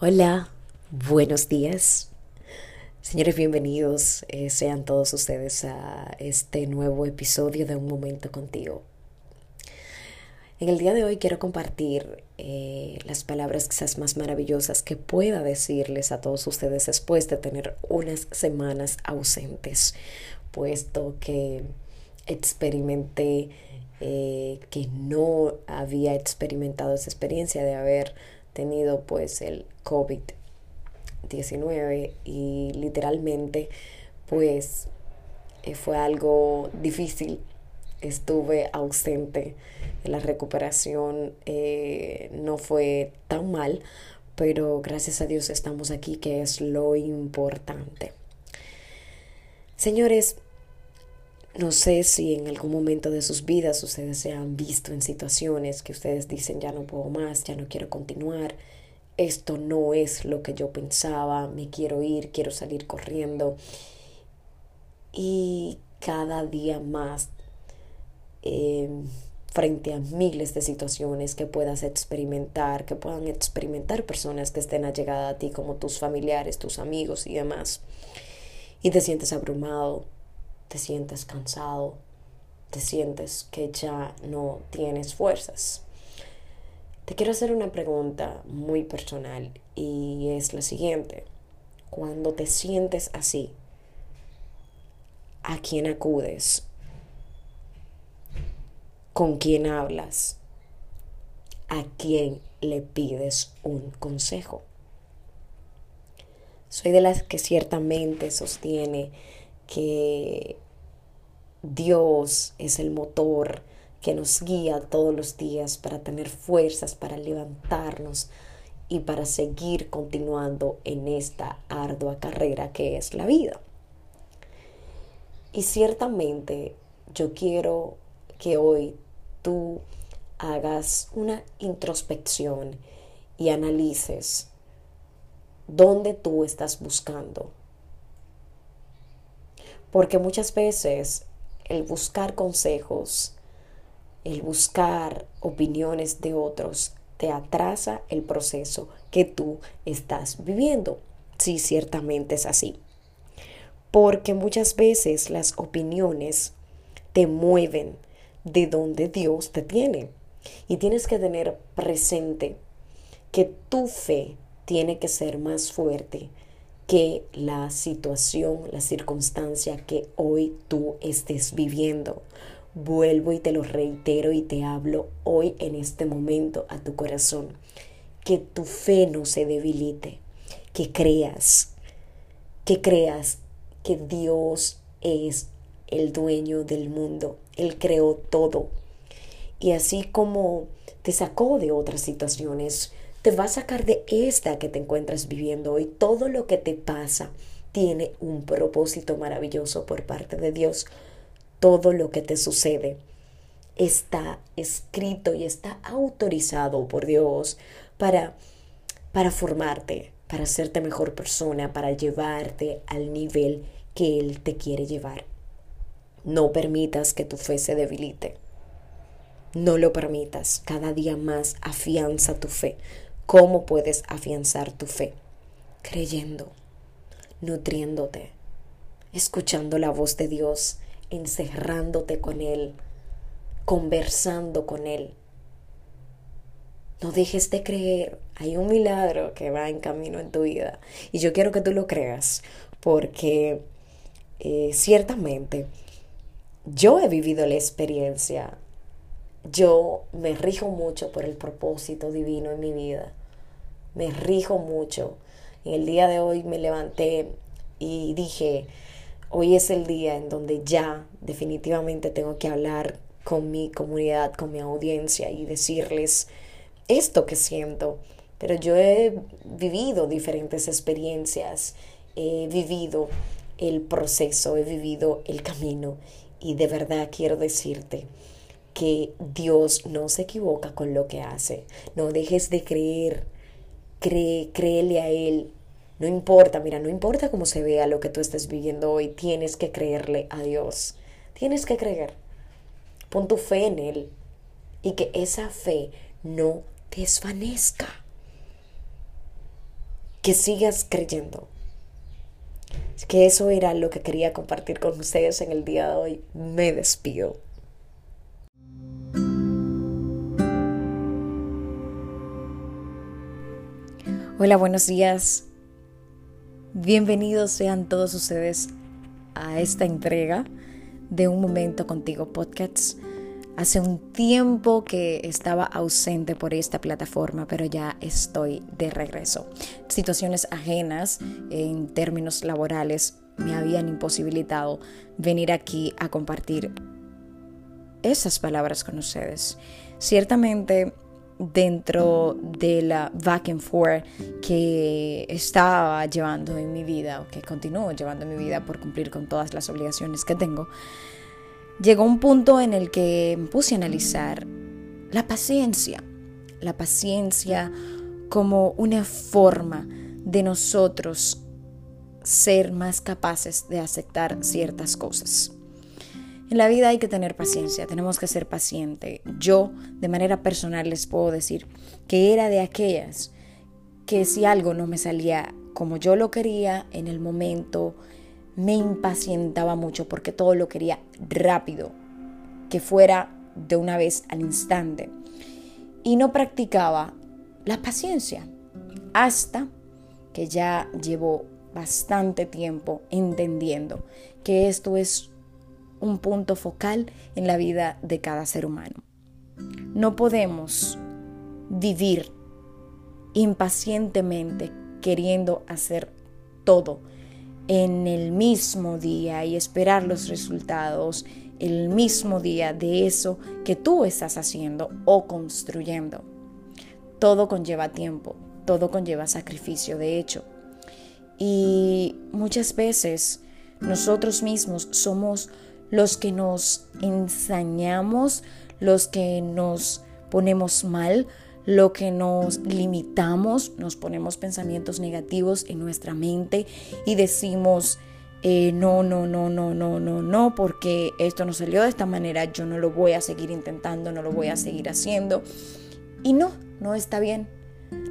Hola, buenos días. Señores, bienvenidos eh, sean todos ustedes a este nuevo episodio de Un Momento contigo. En el día de hoy quiero compartir eh, las palabras quizás más maravillosas que pueda decirles a todos ustedes después de tener unas semanas ausentes, puesto que experimenté eh, que no había experimentado esa experiencia de haber tenido pues el COVID-19 y literalmente pues eh, fue algo difícil. Estuve ausente. La recuperación eh, no fue tan mal, pero gracias a Dios estamos aquí, que es lo importante. Señores, no sé si en algún momento de sus vidas ustedes se han visto en situaciones que ustedes dicen ya no puedo más, ya no quiero continuar, esto no es lo que yo pensaba, me quiero ir, quiero salir corriendo. Y cada día más, em, frente a miles de situaciones que puedas experimentar, que puedan experimentar personas que estén allegadas a ti, como tus familiares, tus amigos y demás, y te sientes abrumado, te sientes cansado, te sientes que ya no tienes fuerzas. Te quiero hacer una pregunta muy personal y es la siguiente. Cuando te sientes así, ¿a quién acudes? ¿Con quién hablas? ¿A quién le pides un consejo? Soy de las que ciertamente sostiene que Dios es el motor que nos guía todos los días para tener fuerzas, para levantarnos y para seguir continuando en esta ardua carrera que es la vida. Y ciertamente yo quiero que hoy tú hagas una introspección y analices dónde tú estás buscando. Porque muchas veces el buscar consejos el buscar opiniones de otros te atrasa el proceso que tú estás viviendo. Sí, ciertamente es así. Porque muchas veces las opiniones te mueven de donde Dios te tiene. Y tienes que tener presente que tu fe tiene que ser más fuerte que la situación, la circunstancia que hoy tú estés viviendo. Vuelvo y te lo reitero y te hablo hoy en este momento a tu corazón. Que tu fe no se debilite, que creas, que creas que Dios es el dueño del mundo, Él creó todo. Y así como te sacó de otras situaciones, te va a sacar de esta que te encuentras viviendo hoy. Todo lo que te pasa tiene un propósito maravilloso por parte de Dios todo lo que te sucede está escrito y está autorizado por Dios para, para formarte, para hacerte mejor persona, para llevarte al nivel que Él te quiere llevar. No permitas que tu fe se debilite. No lo permitas. Cada día más afianza tu fe. ¿Cómo puedes afianzar tu fe? Creyendo, nutriéndote, escuchando la voz de Dios, encerrándote con Él, conversando con Él. No dejes de creer, hay un milagro que va en camino en tu vida y yo quiero que tú lo creas porque eh, ciertamente yo he vivido la experiencia, yo me rijo mucho por el propósito divino en mi vida, me rijo mucho. En el día de hoy me levanté y dije, hoy es el día en donde ya definitivamente tengo que hablar con mi comunidad, con mi audiencia y decirles esto que siento. Pero yo he vivido diferentes experiencias, he vivido el proceso, he vivido el camino y de verdad quiero decirte que Dios no se equivoca con lo que hace. No dejes de creer, cree, créele a Él, no importa, mira, no importa cómo se vea lo que tú estés viviendo hoy, tienes que creerle a Dios. Tienes que creer. Pon tu fe en Él y que esa fe no desvanezca. que sigas creyendo. Que eso era lo que quería compartir con ustedes en el día de hoy. Me despido. Hola, buenos días. Bienvenidos sean todos ustedes a esta entrega de Un Momento Contigo Podcasts. Hace un tiempo que estaba ausente por esta plataforma, pero ya estoy de regreso. Situaciones ajenas en términos laborales me habían imposibilitado venir aquí a compartir esas palabras con ustedes. Ciertamente dentro de la back and forth que estaba llevando en mi vida o que continúo llevando en mi vida por cumplir con todas las obligaciones que tengo, llegó un punto en el que me puse a analizar la paciencia, la paciencia como una forma de nosotros ser más capaces de aceptar ciertas cosas. En la vida hay que tener paciencia, tenemos que ser pacientes. Yo, de manera personal, les puedo decir que era de aquellas que si algo no me salía como yo lo quería en el momento, me impacientaba mucho porque todo lo quería rápido, que fuera de una vez al instante. Y no practicaba la paciencia hasta que ya llevo bastante tiempo entendiendo que esto es un punto focal en la vida de cada ser humano. No podemos vivir impacientemente queriendo hacer todo en el mismo día y esperar los resultados el mismo día de eso que tú estás haciendo o construyendo. Todo conlleva tiempo, todo conlleva sacrificio, de hecho. Y muchas veces nosotros mismos somos los que nos ensañamos, los que nos ponemos mal, lo que nos limitamos, nos ponemos pensamientos negativos en nuestra mente y decimos, eh, no, no, no, no, no, no, no, porque esto no salió de esta manera, yo no lo voy a seguir intentando, no lo voy a seguir haciendo. Y no, no está bien.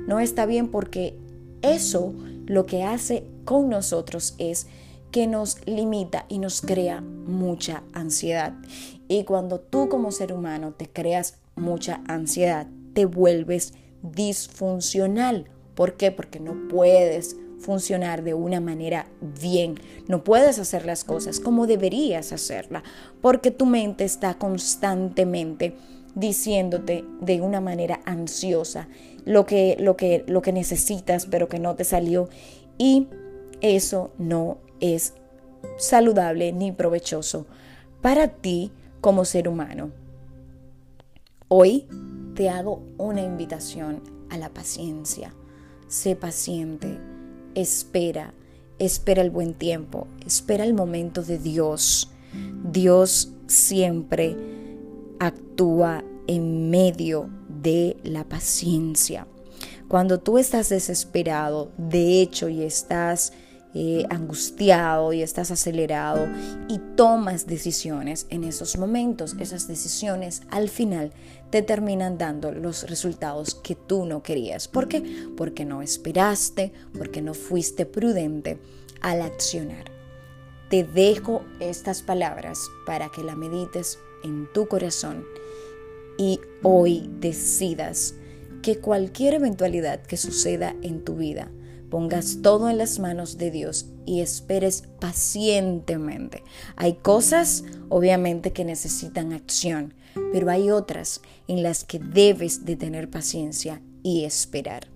No está bien porque eso lo que hace con nosotros es que nos limita y nos crea mucha ansiedad. Y cuando tú como ser humano te creas mucha ansiedad, te vuelves disfuncional. ¿Por qué? Porque no puedes funcionar de una manera bien. No puedes hacer las cosas como deberías hacerla, porque tu mente está constantemente diciéndote de una manera ansiosa lo que, lo que, lo que necesitas, pero que no te salió. Y eso no es saludable ni provechoso para ti como ser humano. Hoy te hago una invitación a la paciencia. Sé paciente, espera, espera el buen tiempo, espera el momento de Dios. Dios siempre actúa en medio de la paciencia. Cuando tú estás desesperado, de hecho, y estás eh, angustiado y estás acelerado y tomas decisiones en esos momentos, esas decisiones al final te terminan dando los resultados que tú no querías. ¿Por qué? Porque no esperaste, porque no fuiste prudente al accionar. Te dejo estas palabras para que la medites en tu corazón y hoy decidas que cualquier eventualidad que suceda en tu vida, pongas todo en las manos de Dios y esperes pacientemente. Hay cosas, obviamente, que necesitan acción, pero hay otras en las que debes de tener paciencia y esperar.